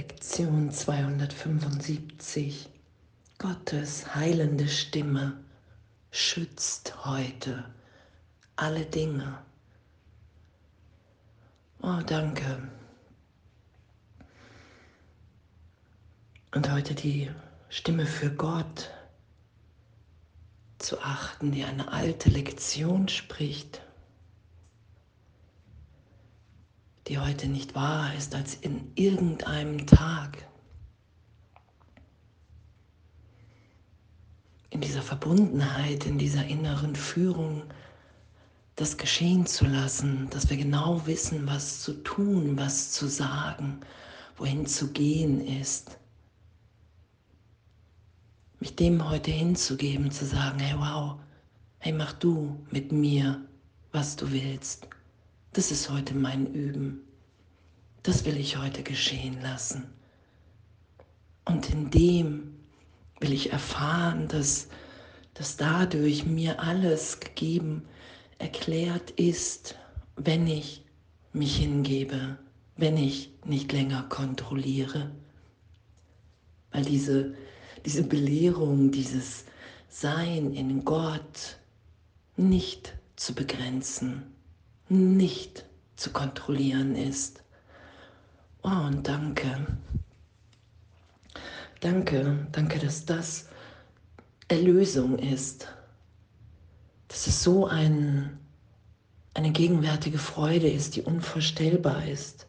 Lektion 275. Gottes heilende Stimme schützt heute alle Dinge. Oh, danke. Und heute die Stimme für Gott zu achten, die eine alte Lektion spricht, die heute nicht wahr ist als in irgendeinem Tag. In dieser Verbundenheit, in dieser inneren Führung, das geschehen zu lassen, dass wir genau wissen, was zu tun, was zu sagen, wohin zu gehen ist. Mich dem heute hinzugeben, zu sagen, hey wow, hey mach du mit mir, was du willst. Das ist heute mein Üben. Das will ich heute geschehen lassen. Und in dem will ich erfahren, dass, dass dadurch mir alles gegeben, erklärt ist, wenn ich mich hingebe, wenn ich nicht länger kontrolliere. Weil diese, diese Belehrung, dieses Sein in Gott nicht zu begrenzen, nicht zu kontrollieren ist. Oh, und danke. Danke, danke, dass das Erlösung ist. Dass es so ein, eine gegenwärtige Freude ist, die unvorstellbar ist.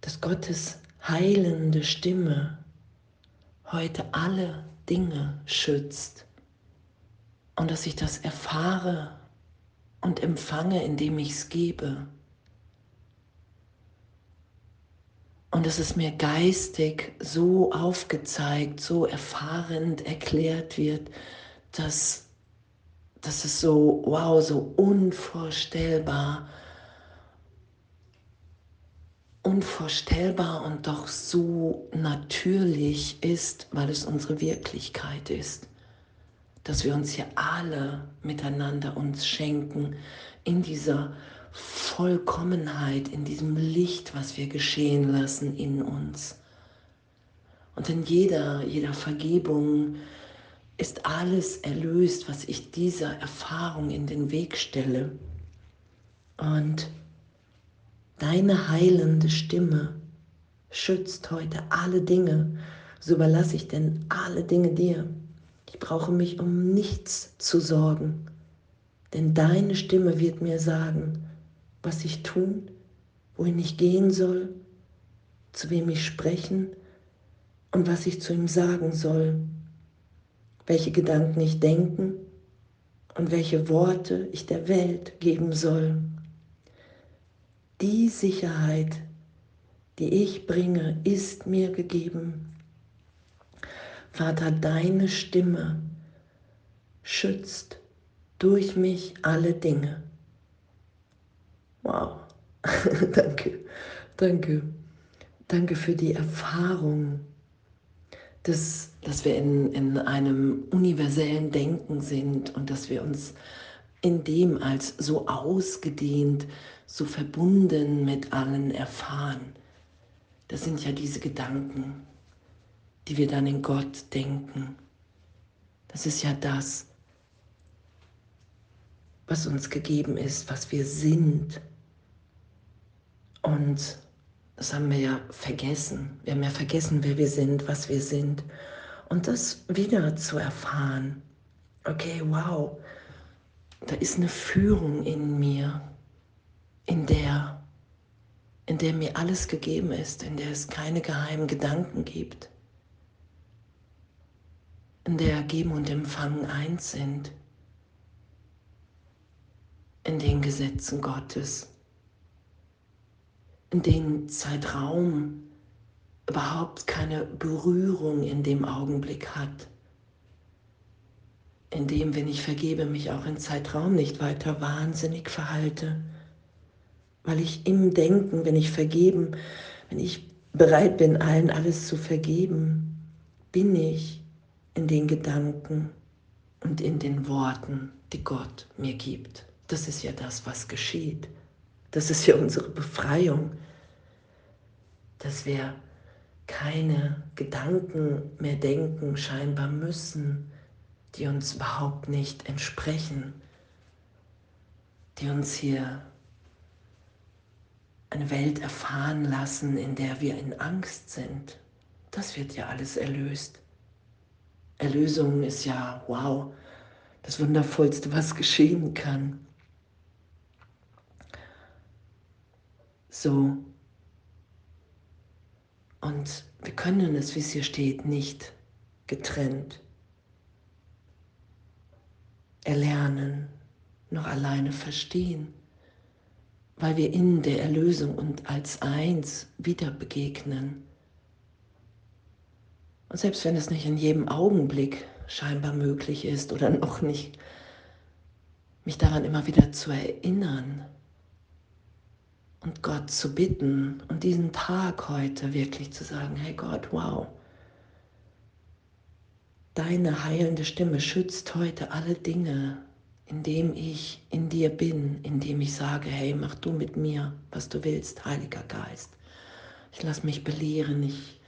Dass Gottes heilende Stimme heute alle Dinge schützt und dass ich das erfahre und empfange, indem ich es gebe. Und dass es mir geistig so aufgezeigt, so erfahrend erklärt wird, dass, dass es so, wow, so unvorstellbar, unvorstellbar und doch so natürlich ist, weil es unsere Wirklichkeit ist. Dass wir uns hier alle miteinander uns schenken in dieser Vollkommenheit, in diesem Licht, was wir geschehen lassen in uns. Und in jeder, jeder Vergebung ist alles erlöst, was ich dieser Erfahrung in den Weg stelle. Und deine heilende Stimme schützt heute alle Dinge. So überlasse ich denn alle Dinge dir. Ich brauche mich um nichts zu sorgen, denn deine Stimme wird mir sagen, was ich tun, wohin ich gehen soll, zu wem ich sprechen und was ich zu ihm sagen soll, welche Gedanken ich denken und welche Worte ich der Welt geben soll. Die Sicherheit, die ich bringe, ist mir gegeben Vater, deine Stimme schützt durch mich alle Dinge. Wow, danke, danke, danke für die Erfahrung, dass, dass wir in, in einem universellen Denken sind und dass wir uns in dem als so ausgedehnt, so verbunden mit allen erfahren. Das sind ja diese Gedanken, die wir dann in Gott denken. Das ist ja das, was uns gegeben ist, was wir sind. Und das haben wir ja vergessen. Wir haben ja vergessen, wer wir sind, was wir sind. Und das wieder zu erfahren. Okay, wow, da ist eine Führung in mir, in der, in der mir alles gegeben ist, in der es keine geheimen Gedanken gibt in der Geben und Empfangen eins sind, in den Gesetzen Gottes, den Zeitraum überhaupt keine Berührung in dem Augenblick hat, in dem, wenn ich vergebe, mich auch in Zeitraum nicht weiter wahnsinnig verhalte, weil ich im Denken, wenn ich vergeben, wenn ich bereit bin, allen alles zu vergeben, bin ich in den Gedanken und in den Worten, die Gott mir gibt. Das ist ja das, was geschieht. Das ist ja unsere Befreiung. dass wir keine Gedanken mehr denken scheinbar müssen, die uns überhaupt nicht entsprechen, die uns hier eine Welt erfahren lassen, in der wir in Angst sind. Das wird ja alles erlöst. Erlösung ist ja, wow, das Wundervollste, was geschehen kann. So. Und wir können es, wie es hier steht, nicht getrennt erlernen, noch alleine verstehen, weil wir in der Erlösung und als eins wieder begegnen. Und selbst wenn es nicht in jedem Augenblick scheinbar möglich ist oder noch nicht, mich daran immer wieder zu erinnern und Gott zu bitten und diesen Tag heute wirklich zu sagen, hey Gott, wow, deine heilende Stimme schützt heute alle Dinge, indem ich in dir bin, indem ich sage, hey, mach du mit mir, was du willst, Heiliger Geist. Ich lasse mich belehren, ich,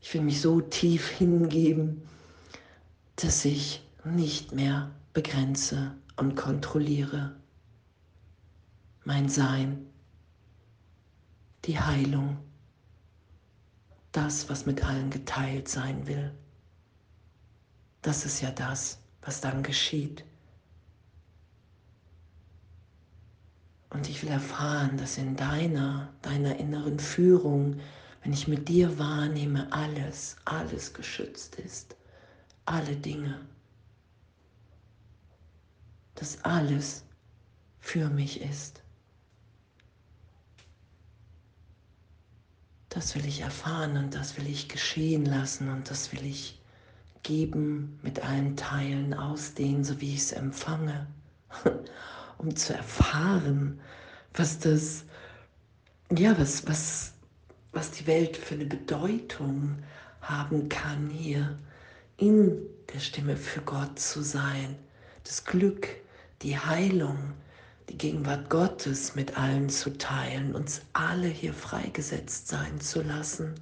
ich will mich so tief hingeben, dass ich nicht mehr begrenze und kontrolliere. Mein Sein, die Heilung, das, was mit allen geteilt sein will. Das ist ja das, was dann geschieht. Und ich will erfahren, dass in deiner, deiner inneren Führung, wenn ich mit dir wahrnehme, alles, alles geschützt ist alle Dinge, dass alles für mich ist. Das will ich erfahren und das will ich geschehen lassen und das will ich geben, mit allen Teilen ausdehnen, so wie ich es empfange, um zu erfahren, was das, ja, was, was, was die Welt für eine Bedeutung haben kann hier in der Stimme für Gott zu sein, das Glück, die Heilung, die Gegenwart Gottes mit allen zu teilen, uns alle hier freigesetzt sein zu lassen,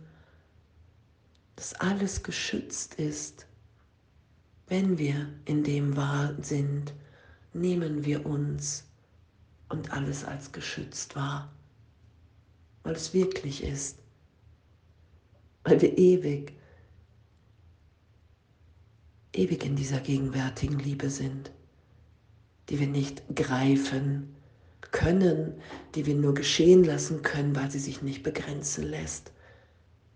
dass alles geschützt ist. Wenn wir in dem wahr sind, nehmen wir uns und alles als geschützt wahr, weil es wirklich ist, weil wir ewig ewig in dieser gegenwärtigen Liebe sind, die wir nicht greifen können, die wir nur geschehen lassen können, weil sie sich nicht begrenzen lässt,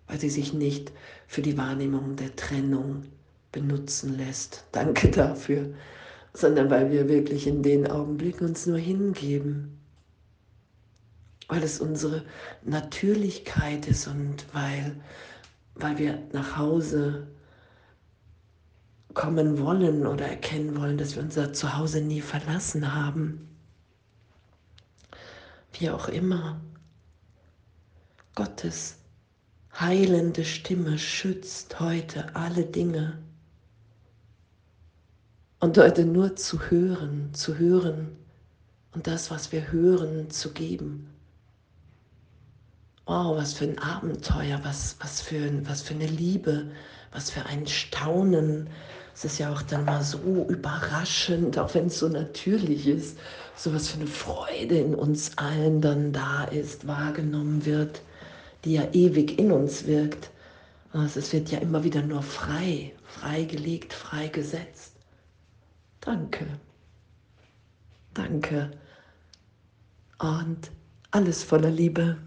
weil sie sich nicht für die Wahrnehmung der Trennung benutzen lässt. Danke dafür, sondern weil wir wirklich in den Augenblicken uns nur hingeben, weil es unsere Natürlichkeit ist und weil, weil wir nach Hause kommen wollen oder erkennen wollen, dass wir unser Zuhause nie verlassen haben. Wie auch immer, Gottes heilende Stimme schützt heute alle Dinge. Und heute nur zu hören, zu hören und das, was wir hören, zu geben. Wow, was für ein Abenteuer, was, was, für, was für eine Liebe, was für ein Staunen, es ist ja auch dann mal so überraschend, auch wenn es so natürlich ist, so was für eine Freude in uns allen dann da ist, wahrgenommen wird, die ja ewig in uns wirkt. Also es wird ja immer wieder nur frei, freigelegt, freigesetzt. Danke. Danke. Und alles voller Liebe.